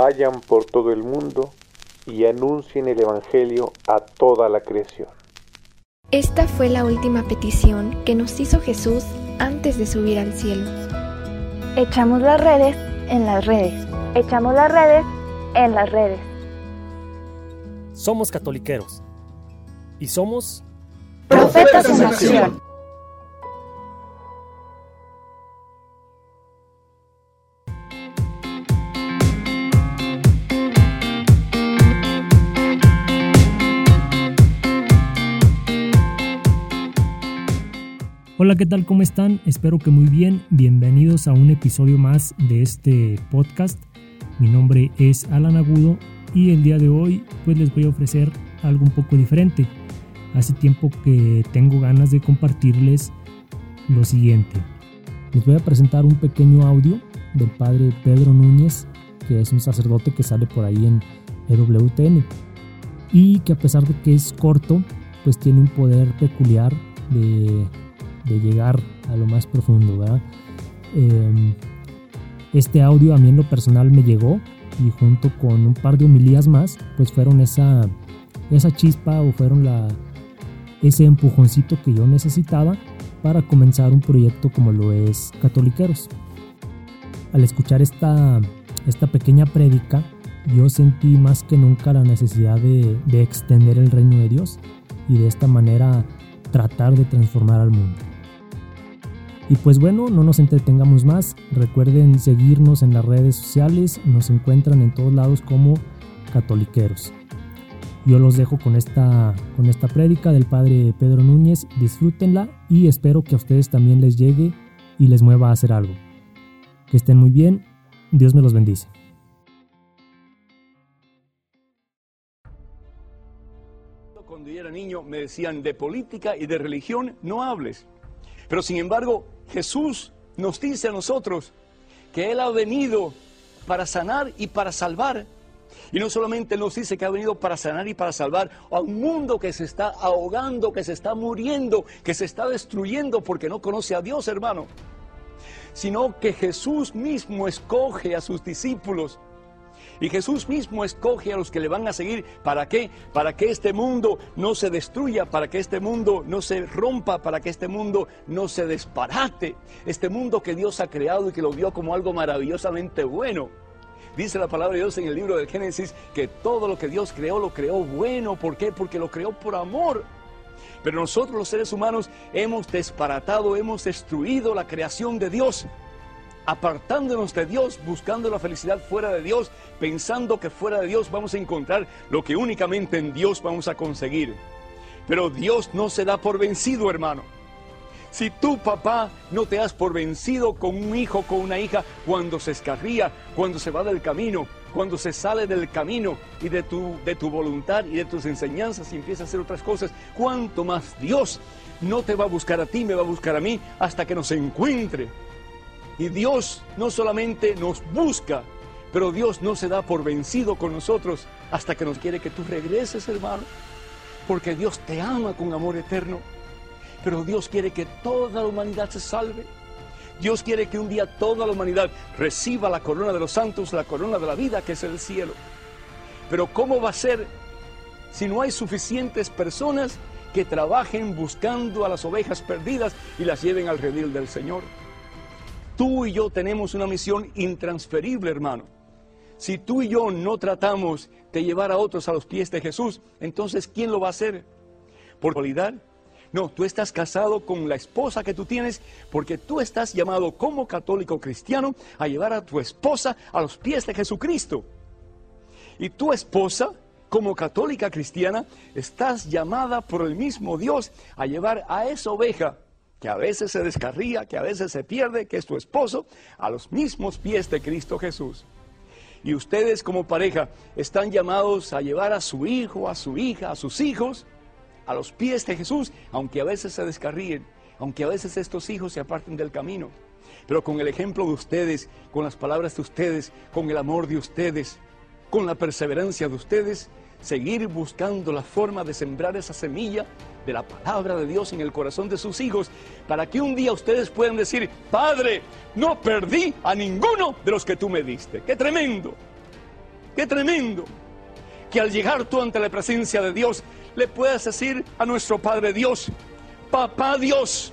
vayan por todo el mundo y anuncien el Evangelio a toda la creación. Esta fue la última petición que nos hizo Jesús antes de subir al cielo. Echamos las redes en las redes. Echamos las redes en las redes. Somos catoliqueros y somos profetas en acción. Hola, ¿qué tal? ¿Cómo están? Espero que muy bien. Bienvenidos a un episodio más de este podcast. Mi nombre es Alan Agudo y el día de hoy pues les voy a ofrecer algo un poco diferente. Hace tiempo que tengo ganas de compartirles lo siguiente. Les voy a presentar un pequeño audio del padre Pedro Núñez, que es un sacerdote que sale por ahí en EWTN y que a pesar de que es corto, pues tiene un poder peculiar de de llegar a lo más profundo, ¿verdad? Em, este audio a mí en lo personal me llegó y junto con un par de homilías más, pues fueron esa, esa chispa o fueron la, ese empujoncito que yo necesitaba para comenzar un proyecto como lo es Catoliqueros. Al escuchar esta, esta pequeña prédica, yo sentí más que nunca la necesidad de, de extender el reino de Dios y de esta manera tratar de transformar al mundo. Y pues bueno, no nos entretengamos más. Recuerden seguirnos en las redes sociales. Nos encuentran en todos lados como catoliqueros. Yo los dejo con esta, con esta prédica del padre Pedro Núñez. Disfrútenla y espero que a ustedes también les llegue y les mueva a hacer algo. Que estén muy bien. Dios me los bendice. Cuando yo era niño me decían de política y de religión no hables. Pero sin embargo, Jesús nos dice a nosotros que Él ha venido para sanar y para salvar. Y no solamente nos dice que ha venido para sanar y para salvar a un mundo que se está ahogando, que se está muriendo, que se está destruyendo porque no conoce a Dios, hermano. Sino que Jesús mismo escoge a sus discípulos y Jesús mismo escoge a los que le van a seguir. ¿Para qué? Para que este mundo no se destruya, para que este mundo no se rompa, para que este mundo no se desparate. Este mundo que Dios ha creado y que lo vio como algo maravillosamente bueno. Dice la palabra de Dios en el libro del Génesis que todo lo que Dios creó lo creó bueno. ¿Por qué? Porque lo creó por amor. Pero nosotros los seres humanos hemos desparatado, hemos destruido la creación de Dios apartándonos de Dios, buscando la felicidad fuera de Dios, pensando que fuera de Dios vamos a encontrar lo que únicamente en Dios vamos a conseguir. Pero Dios no se da por vencido, hermano. Si tu papá no te das por vencido con un hijo, con una hija, cuando se escarría, cuando se va del camino, cuando se sale del camino y de tu, de tu voluntad y de tus enseñanzas y empieza a hacer otras cosas, cuánto más Dios no te va a buscar a ti, me va a buscar a mí hasta que nos encuentre y Dios no solamente nos busca, pero Dios no se da por vencido con nosotros hasta que nos quiere que tú regreses, hermano. Porque Dios te ama con amor eterno. Pero Dios quiere que toda la humanidad se salve. Dios quiere que un día toda la humanidad reciba la corona de los santos, la corona de la vida que es el cielo. Pero ¿cómo va a ser si no hay suficientes personas que trabajen buscando a las ovejas perdidas y las lleven al redil del Señor? Tú y yo tenemos una misión intransferible, hermano. Si tú y yo no tratamos de llevar a otros a los pies de Jesús, entonces ¿quién lo va a hacer? ¿Por cualidad? No, tú estás casado con la esposa que tú tienes porque tú estás llamado como católico cristiano a llevar a tu esposa a los pies de Jesucristo. Y tu esposa, como católica cristiana, estás llamada por el mismo Dios a llevar a esa oveja que a veces se descarría, que a veces se pierde, que es tu esposo, a los mismos pies de Cristo Jesús. Y ustedes como pareja están llamados a llevar a su hijo, a su hija, a sus hijos, a los pies de Jesús, aunque a veces se descarríen, aunque a veces estos hijos se aparten del camino. Pero con el ejemplo de ustedes, con las palabras de ustedes, con el amor de ustedes, con la perseverancia de ustedes, seguir buscando la forma de sembrar esa semilla de la palabra de Dios en el corazón de sus hijos, para que un día ustedes puedan decir, Padre, no perdí a ninguno de los que tú me diste. ¡Qué tremendo! qué tremendo que al llegar tú ante la presencia de Dios le puedas decir a nuestro Padre Dios, Papá Dios,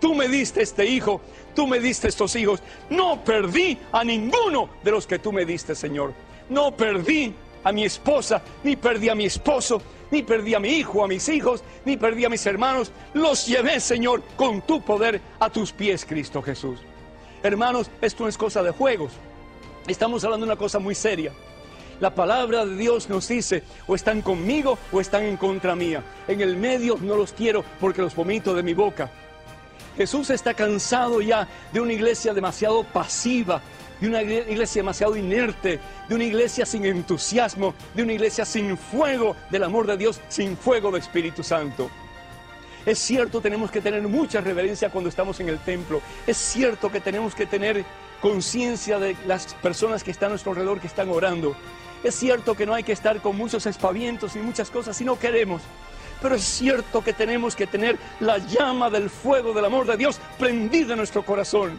tú me diste este hijo, tú me diste estos hijos, no perdí a ninguno de los que tú me diste, Señor. No perdí a mi esposa, ni perdí a mi esposo, ni perdí a mi hijo, a mis hijos, ni perdí a mis hermanos. Los llevé, Señor, con tu poder a tus pies, Cristo Jesús. Hermanos, esto no es cosa de juegos. Estamos hablando de una cosa muy seria. La palabra de Dios nos dice, o están conmigo o están en contra mía. En el medio no los quiero porque los vomito de mi boca. Jesús está cansado ya de una iglesia demasiado pasiva, de una iglesia demasiado inerte, de una iglesia sin entusiasmo, de una iglesia sin fuego del amor de Dios, sin fuego del Espíritu Santo. Es cierto, tenemos que tener mucha reverencia cuando estamos en el templo. Es cierto que tenemos que tener conciencia de las personas que están a nuestro alrededor, que están orando. Es cierto que no hay que estar con muchos espavientos y muchas cosas si no queremos. Pero es cierto que tenemos que tener la llama del fuego del amor de Dios prendida en nuestro corazón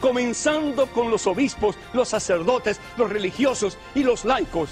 comenzando con los obispos, los sacerdotes, los religiosos y los laicos.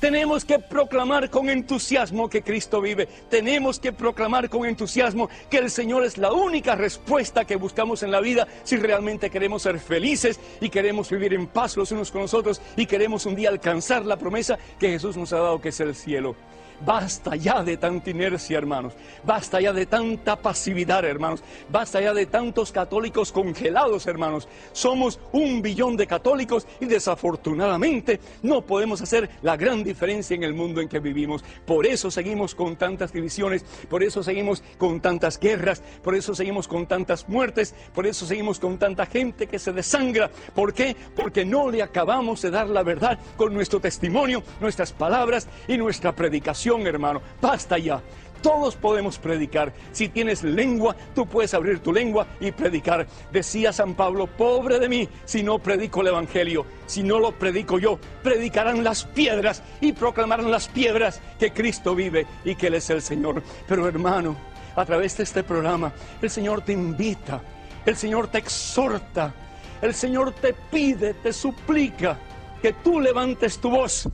Tenemos que proclamar con entusiasmo que Cristo vive. Tenemos que proclamar con entusiasmo que el Señor es la única respuesta que buscamos en la vida si realmente queremos ser felices y queremos vivir en paz los unos con los otros y queremos un día alcanzar la promesa que Jesús nos ha dado que es el cielo. Basta ya de tanta inercia, hermanos. Basta ya de tanta pasividad, hermanos. Basta ya de tantos católicos congelados, hermanos. Somos un billón de católicos y desafortunadamente no podemos hacer la gran diferencia en el mundo en que vivimos. Por eso seguimos con tantas divisiones, por eso seguimos con tantas guerras, por eso seguimos con tantas muertes, por eso seguimos con tanta gente que se desangra. ¿Por qué? Porque no le acabamos de dar la verdad con nuestro testimonio, nuestras palabras y nuestra hermano. Basta ya. Todos podemos predicar. Si tienes lengua, tú puedes abrir tu lengua y predicar. Decía San Pablo, pobre de mí si no predico el Evangelio. Si no lo predico yo, predicarán las piedras y proclamarán las piedras que Cristo vive y que Él es el Señor. Pero hermano, a través de este programa, el Señor te invita, el Señor te exhorta, el Señor te pide, te suplica que tú levantes tu voz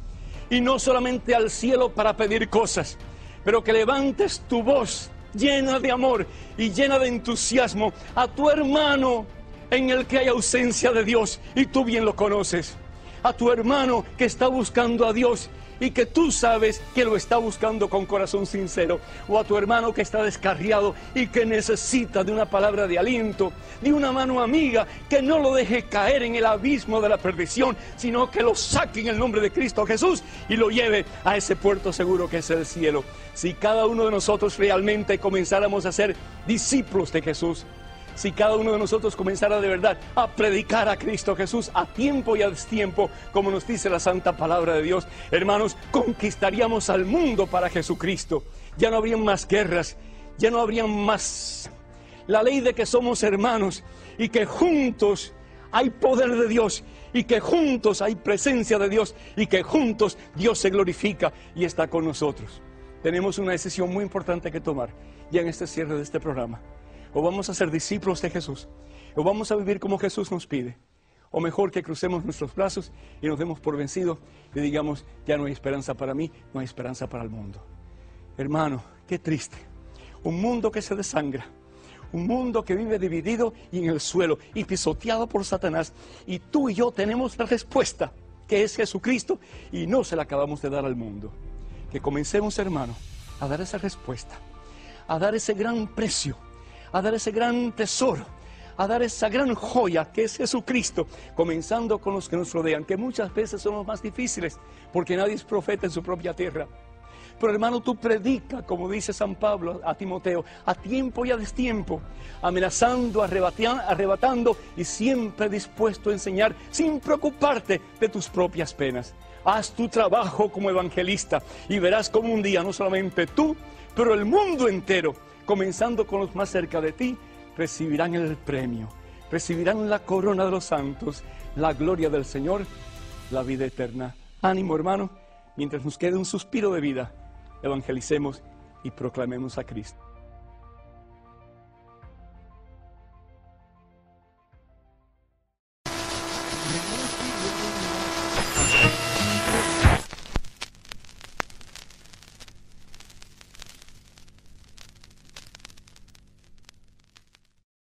y no solamente al cielo para pedir cosas, pero que levantes tu voz llena de amor y llena de entusiasmo a tu hermano en el que hay ausencia de Dios y tú bien lo conoces, a tu hermano que está buscando a Dios y que tú sabes que lo está buscando con corazón sincero, o a tu hermano que está descarriado y que necesita de una palabra de aliento, de una mano amiga que no lo deje caer en el abismo de la perdición, sino que lo saque en el nombre de Cristo Jesús y lo lleve a ese puerto seguro que es el cielo. Si cada uno de nosotros realmente comenzáramos a ser discípulos de Jesús, si cada uno de nosotros comenzara de verdad a predicar a Cristo Jesús a tiempo y a destiempo, como nos dice la santa palabra de Dios, hermanos, conquistaríamos al mundo para Jesucristo. Ya no habrían más guerras, ya no habrían más la ley de que somos hermanos y que juntos hay poder de Dios y que juntos hay presencia de Dios y que juntos Dios se glorifica y está con nosotros. Tenemos una decisión muy importante que tomar ya en este cierre de este programa. O vamos a ser discípulos de Jesús. O vamos a vivir como Jesús nos pide. O mejor que crucemos nuestros brazos y nos demos por vencidos y digamos, ya no hay esperanza para mí, no hay esperanza para el mundo. Hermano, qué triste. Un mundo que se desangra. Un mundo que vive dividido y en el suelo y pisoteado por Satanás. Y tú y yo tenemos la respuesta, que es Jesucristo, y no se la acabamos de dar al mundo. Que comencemos, hermano, a dar esa respuesta, a dar ese gran precio a dar ese gran tesoro, a dar esa gran joya que es Jesucristo, comenzando con los que nos rodean, que muchas veces son los más difíciles, porque nadie es profeta en su propia tierra. Pero hermano, tú predica, como dice San Pablo a Timoteo, a tiempo y a destiempo, amenazando, arrebatando y siempre dispuesto a enseñar sin preocuparte de tus propias penas. Haz tu trabajo como evangelista y verás como un día no solamente tú, pero el mundo entero comenzando con los más cerca de ti, recibirán el premio, recibirán la corona de los santos, la gloria del Señor, la vida eterna. Ánimo hermano, mientras nos quede un suspiro de vida, evangelicemos y proclamemos a Cristo.